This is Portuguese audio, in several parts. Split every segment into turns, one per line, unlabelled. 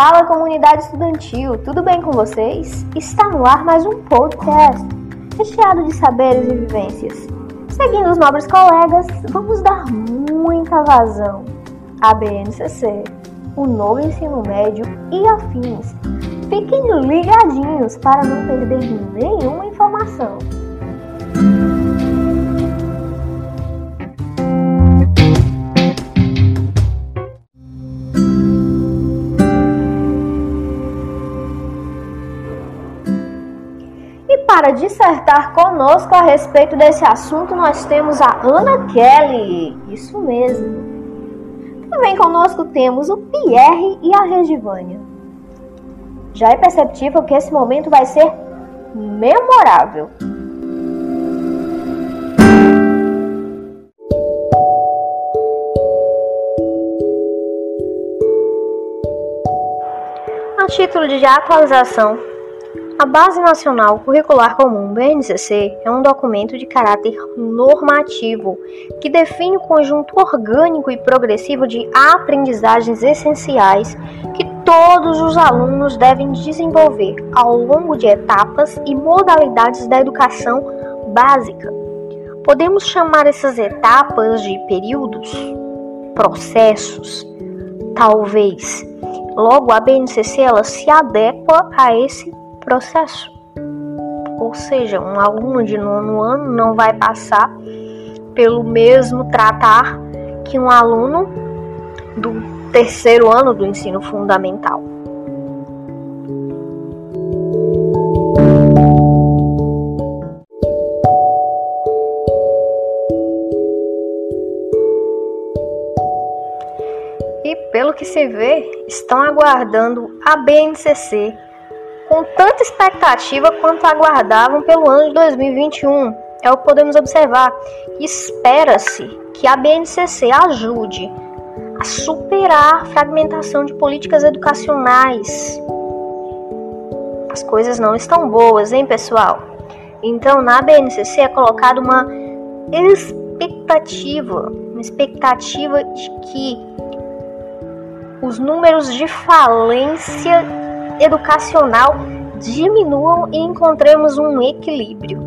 Fala comunidade estudantil, tudo bem com vocês? Está no ar mais um podcast recheado de saberes e vivências. Seguindo os nobres colegas, vamos dar muita vazão à BNCC, o novo ensino médio e afins. Fiquem ligadinhos para não perder nenhuma informação. Para dissertar conosco a respeito desse assunto, nós temos a Ana Kelly. Isso mesmo. Também conosco temos o Pierre e a Regivânia. Já é perceptível que esse momento vai ser memorável. A título de atualização, a Base Nacional Curricular Comum, BNCC, é um documento de caráter normativo que define o conjunto orgânico e progressivo de aprendizagens essenciais que todos os alunos devem desenvolver ao longo de etapas e modalidades da educação básica. Podemos chamar essas etapas de períodos, processos, talvez. Logo, a BNCC ela se adequa a esse processo. Ou seja, um aluno de nono ano não vai passar pelo mesmo tratar que um aluno do terceiro ano do ensino fundamental. E pelo que se vê, estão aguardando a BNCC com tanta expectativa quanto aguardavam pelo ano de 2021. É o que podemos observar. Espera-se que a BNCC ajude a superar a fragmentação de políticas educacionais. As coisas não estão boas, hein, pessoal? Então, na BNCC é colocada uma expectativa, uma expectativa de que os números de falência educacional diminuam e encontremos um equilíbrio.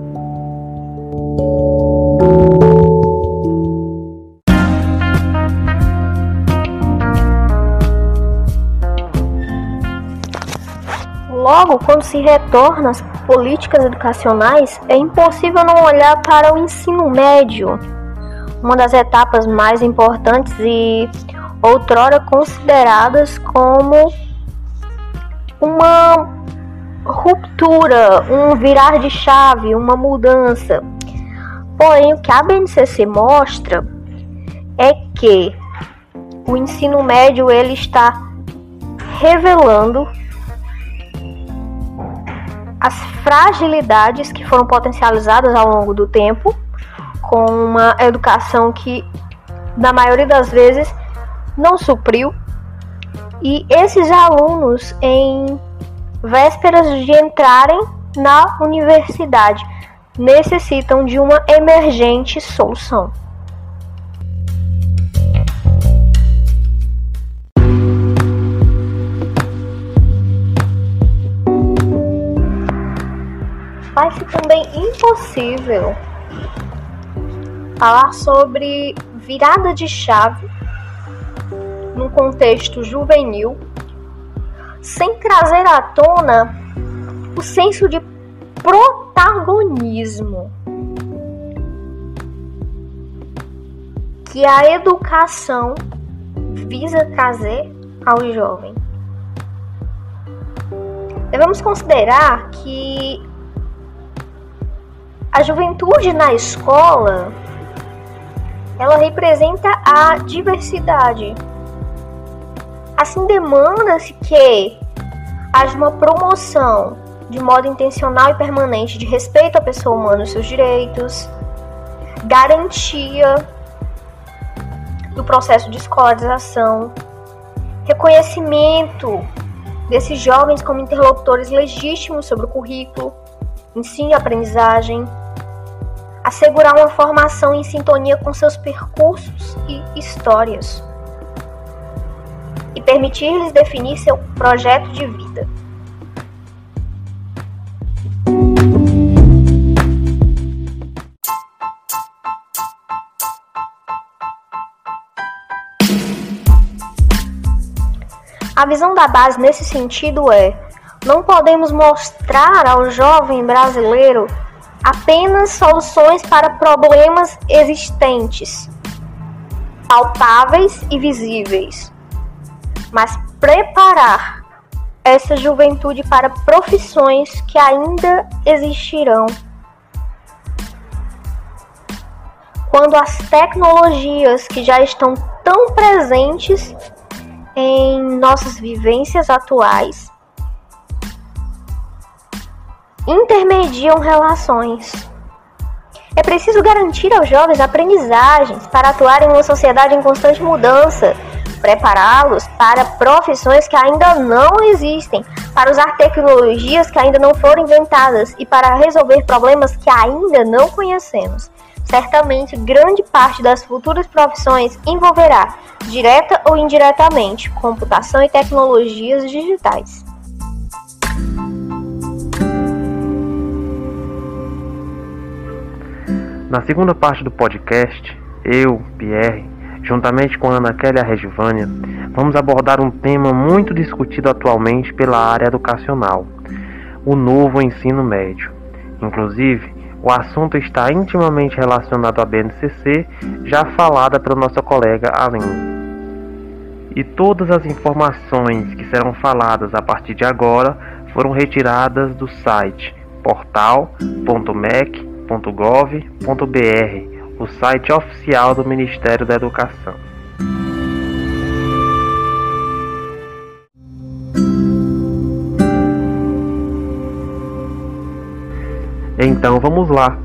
Logo, quando se retorna às políticas educacionais, é impossível não olhar para o ensino médio, uma das etapas mais importantes e outrora consideradas como uma ruptura, um virar de chave, uma mudança. Porém, o que a BNCC mostra é que o ensino médio ele está revelando as fragilidades que foram potencializadas ao longo do tempo com uma educação que na maioria das vezes não supriu e esses alunos, em vésperas de entrarem na universidade, necessitam de uma emergente solução. Faz-se também impossível falar sobre virada de chave num contexto juvenil, sem trazer à tona o senso de protagonismo que a educação visa trazer ao jovem. Devemos considerar que a juventude na escola ela representa a diversidade Assim, demanda-se que haja uma promoção de modo intencional e permanente de respeito à pessoa humana e seus direitos, garantia do processo de escolarização, reconhecimento desses jovens como interlocutores legítimos sobre o currículo, ensino e aprendizagem, assegurar uma formação em sintonia com seus percursos e histórias e permitir-lhes definir seu projeto de vida. A visão da base nesse sentido é: não podemos mostrar ao jovem brasileiro apenas soluções para problemas existentes, palpáveis e visíveis, mas preparar essa juventude para profissões que ainda existirão. Quando as tecnologias que já estão tão presentes em nossas vivências atuais intermediam relações. É preciso garantir aos jovens aprendizagens para atuar em uma sociedade em constante mudança, prepará-los para profissões que ainda não existem, para usar tecnologias que ainda não foram inventadas e para resolver problemas que ainda não conhecemos. Certamente, grande parte das futuras profissões envolverá, direta ou indiretamente, computação e tecnologias digitais.
Na segunda parte do podcast, eu, Pierre, juntamente com Ana Kelly e vamos abordar um tema muito discutido atualmente pela área educacional: o novo ensino médio. Inclusive, o assunto está intimamente relacionado à BNCC, já falada pela nossa colega Aline. E todas as informações que serão faladas a partir de agora foram retiradas do site portal.mec www.educação.gov.br, o site oficial do Ministério da Educação. Então vamos lá.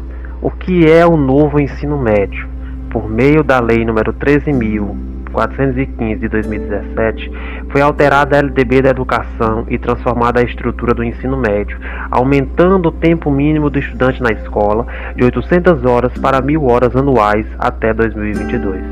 O que é o novo ensino médio? Por meio da Lei nº 13.000 415 de 2017, foi alterada a LDB da educação e transformada a estrutura do ensino médio, aumentando o tempo mínimo do estudante na escola de 800 horas para 1.000 horas anuais até 2022.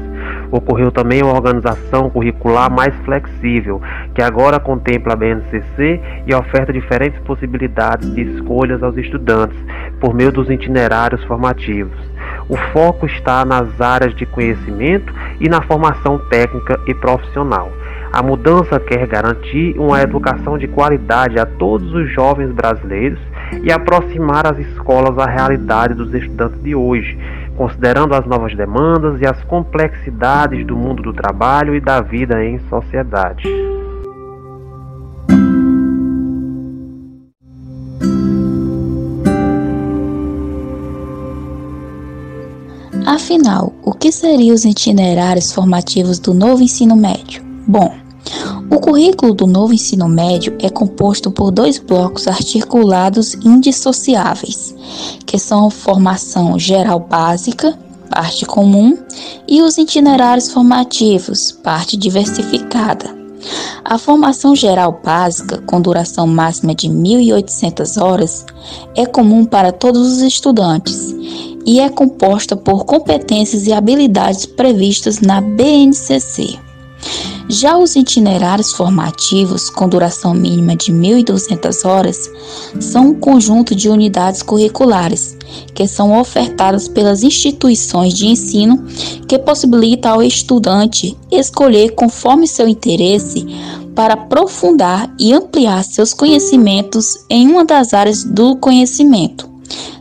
Ocorreu também uma organização curricular mais flexível, que agora contempla a BNCC e oferta diferentes possibilidades de escolhas aos estudantes por meio dos itinerários formativos o foco está nas áreas de conhecimento e na formação técnica e profissional. A mudança quer garantir uma educação de qualidade a todos os jovens brasileiros e aproximar as escolas à realidade dos estudantes de hoje, considerando as novas demandas e as complexidades do mundo do trabalho e da vida em sociedade.
Afinal, o que seriam os itinerários formativos do novo ensino médio? Bom, o currículo do novo ensino médio é composto por dois blocos articulados indissociáveis, que são formação geral básica, parte comum, e os itinerários formativos, parte diversificada. A formação geral básica, com duração máxima de 1.800 horas, é comum para todos os estudantes e é composta por competências e habilidades previstas na BNCC. Já os itinerários formativos, com duração mínima de 1.200 horas, são um conjunto de unidades curriculares que são ofertadas pelas instituições de ensino que possibilita ao estudante escolher conforme seu interesse para aprofundar e ampliar seus conhecimentos em uma das áreas do conhecimento.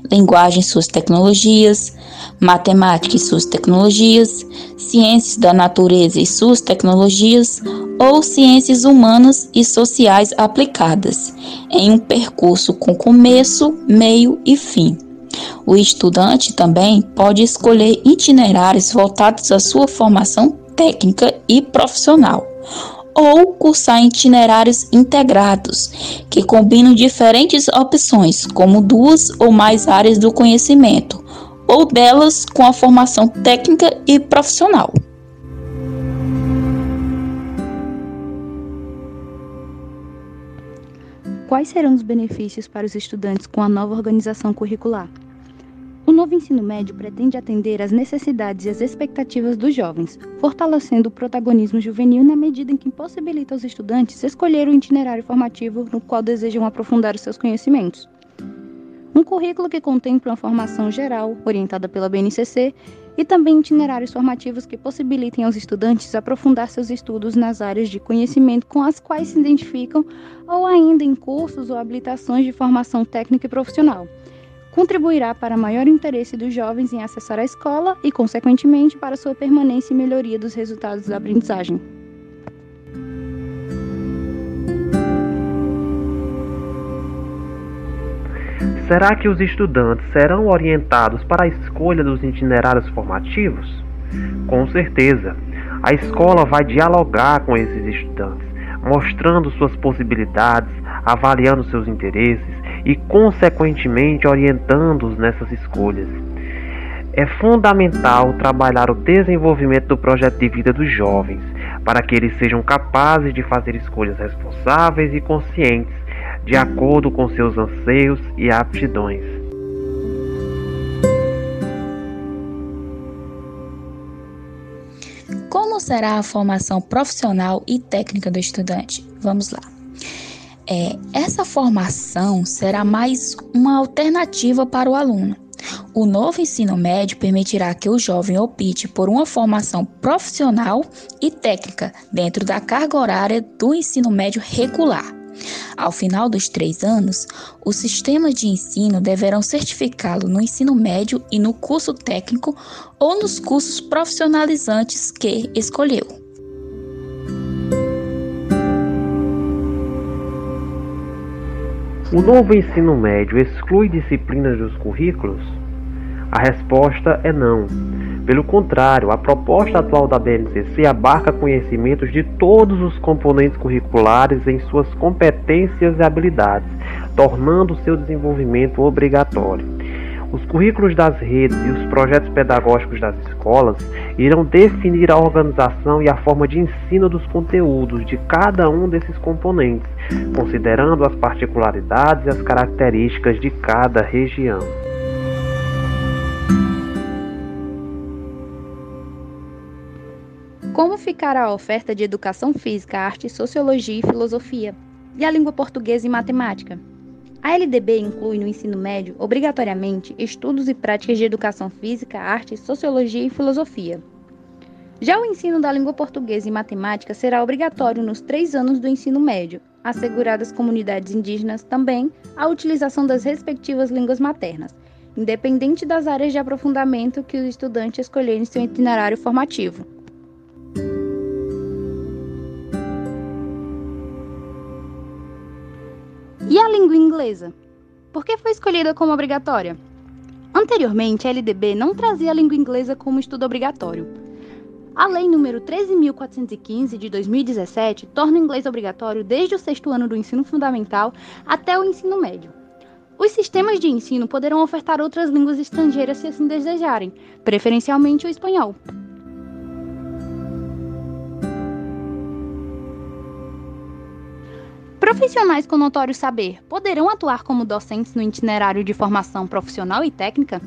Linguagem suas tecnologias, matemática e suas tecnologias, ciências da natureza e suas tecnologias ou ciências humanas e sociais aplicadas, em um percurso com começo, meio e fim. O estudante também pode escolher itinerários voltados à sua formação técnica e profissional ou cursar itinerários integrados, que combinam diferentes opções, como duas ou mais áreas do conhecimento, ou delas com a formação técnica e profissional.
Quais serão os benefícios para os estudantes com a nova organização curricular? O novo ensino médio pretende atender às necessidades e às expectativas dos jovens, fortalecendo o protagonismo juvenil na medida em que possibilita aos estudantes escolher o itinerário formativo no qual desejam aprofundar os seus conhecimentos. Um currículo que contempla uma formação geral, orientada pela BNCC, e também itinerários formativos que possibilitem aos estudantes aprofundar seus estudos nas áreas de conhecimento com as quais se identificam ou ainda em cursos ou habilitações de formação técnica e profissional contribuirá para maior interesse dos jovens em acessar a escola e, consequentemente, para sua permanência e melhoria dos resultados da aprendizagem.
Será que os estudantes serão orientados para a escolha dos itinerários formativos? Com certeza. A escola vai dialogar com esses estudantes, mostrando suas possibilidades, avaliando seus interesses e, consequentemente, orientando-os nessas escolhas. É fundamental trabalhar o desenvolvimento do projeto de vida dos jovens, para que eles sejam capazes de fazer escolhas responsáveis e conscientes, de acordo com seus anseios e aptidões.
Como será a formação profissional e técnica do estudante? Vamos lá. É, essa formação será mais uma alternativa para o aluno. O novo ensino médio permitirá que o jovem opte por uma formação profissional e técnica dentro da carga horária do ensino médio regular. Ao final dos três anos, os sistemas de ensino deverão certificá-lo no ensino médio e no curso técnico ou nos cursos profissionalizantes que escolheu.
O novo ensino médio exclui disciplinas dos currículos? A resposta é não. Pelo contrário, a proposta atual da BNCC abarca conhecimentos de todos os componentes curriculares em suas competências e habilidades, tornando seu desenvolvimento obrigatório. Os currículos das redes e os projetos pedagógicos das escolas irão definir a organização e a forma de ensino dos conteúdos de cada um desses componentes, considerando as particularidades e as características de cada região.
Como ficará a oferta de educação física, arte, sociologia e filosofia? E a língua portuguesa e matemática? A LDB inclui no ensino médio, obrigatoriamente, estudos e práticas de educação física, arte, sociologia e filosofia. Já o ensino da língua portuguesa e matemática será obrigatório nos três anos do ensino médio, asseguradas comunidades indígenas também a utilização das respectivas línguas maternas, independente das áreas de aprofundamento que o estudante escolher em seu itinerário formativo. E a língua inglesa? Por que foi escolhida como obrigatória? Anteriormente, a LDB não trazia a língua inglesa como estudo obrigatório. A Lei nº 13.415 de 2017 torna o inglês obrigatório desde o sexto ano do ensino fundamental até o ensino médio. Os sistemas de ensino poderão ofertar outras línguas estrangeiras se assim desejarem, preferencialmente o espanhol. Profissionais com notório saber poderão atuar como docentes no itinerário de formação profissional e técnica?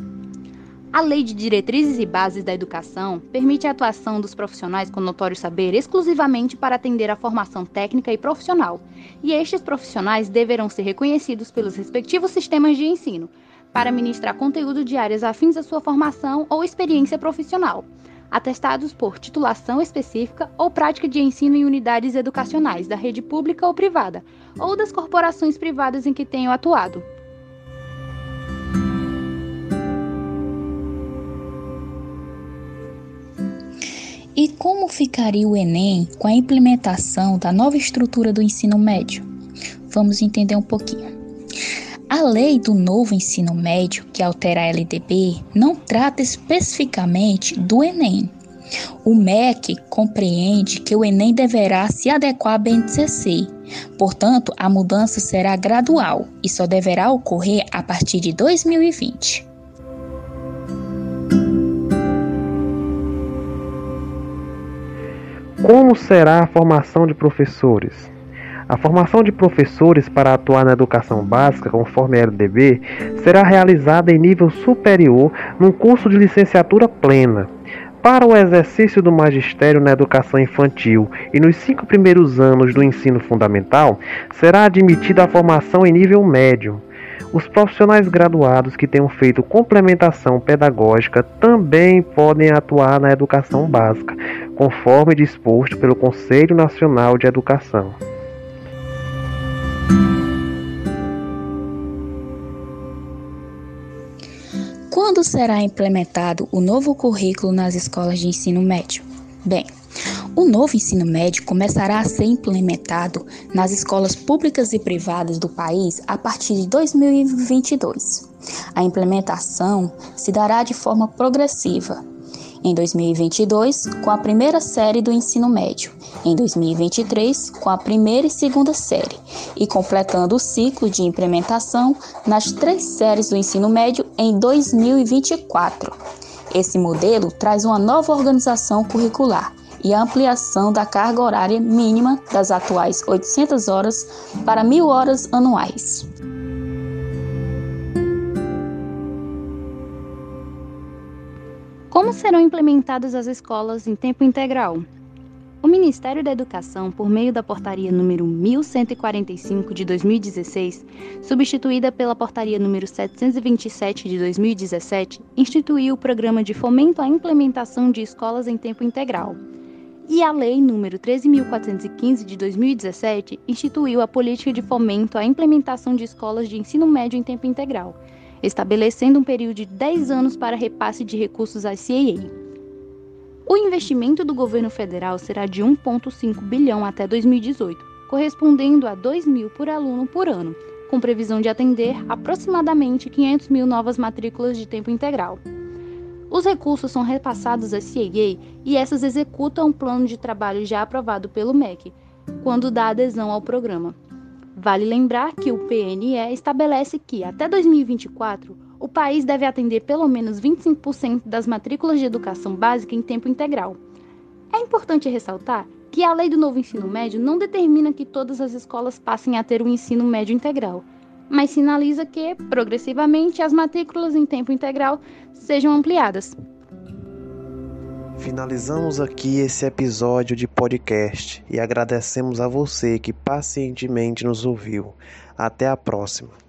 A Lei de Diretrizes e Bases da Educação permite a atuação dos profissionais com notório saber exclusivamente para atender à formação técnica e profissional, e estes profissionais deverão ser reconhecidos pelos respectivos sistemas de ensino, para ministrar conteúdo de áreas afins à sua formação ou experiência profissional, atestados por titulação específica ou prática de ensino em unidades educacionais da rede pública ou privada, ou das corporações privadas em que tenham atuado.
E como ficaria o Enem com a implementação da nova estrutura do ensino médio? Vamos entender um pouquinho. A lei do novo ensino médio, que altera a LDB, não trata especificamente do Enem. O MEC compreende que o Enem deverá se adequar à BNCC, portanto, a mudança será gradual e só deverá ocorrer a partir de 2020.
Como será a formação de professores? A formação de professores para atuar na educação básica, conforme a LDB, será realizada em nível superior num curso de licenciatura plena. Para o exercício do magistério na educação infantil e nos cinco primeiros anos do ensino fundamental, será admitida a formação em nível médio. Os profissionais graduados que tenham feito complementação pedagógica também podem atuar na educação básica, conforme disposto pelo Conselho Nacional de Educação.
Quando será implementado o novo currículo nas escolas de ensino médio? Bem, o novo ensino médio começará a ser implementado nas escolas públicas e privadas do país a partir de 2022. A implementação se dará de forma progressiva, em 2022, com a primeira série do ensino médio, em 2023, com a primeira e segunda série, e completando o ciclo de implementação nas três séries do ensino médio em 2024. Esse modelo traz uma nova organização curricular e a ampliação da carga horária mínima das atuais 800 horas para 1.000 horas anuais.
Serão implementadas as escolas em tempo integral? O Ministério da Educação, por meio da Portaria número 1145 de 2016, substituída pela Portaria número 727 de 2017, instituiu o Programa de Fomento à Implementação de Escolas em Tempo Integral. E a Lei número 13415 de 2017 instituiu a Política de Fomento à Implementação de Escolas de Ensino Médio em Tempo Integral estabelecendo um período de 10 anos para repasse de recursos à CAA. O investimento do governo federal será de 1,5 bilhão até 2018, correspondendo a 2 mil por aluno por ano, com previsão de atender aproximadamente 500 mil novas matrículas de tempo integral. Os recursos são repassados à CAA e essas executam um plano de trabalho já aprovado pelo MEC, quando dá adesão ao programa. Vale lembrar que o PNE estabelece que, até 2024, o país deve atender pelo menos 25% das matrículas de educação básica em tempo integral. É importante ressaltar que a lei do novo ensino médio não determina que todas as escolas passem a ter o um ensino médio integral, mas sinaliza que, progressivamente, as matrículas em tempo integral sejam ampliadas.
Finalizamos aqui esse episódio de podcast e agradecemos a você que pacientemente nos ouviu. Até a próxima.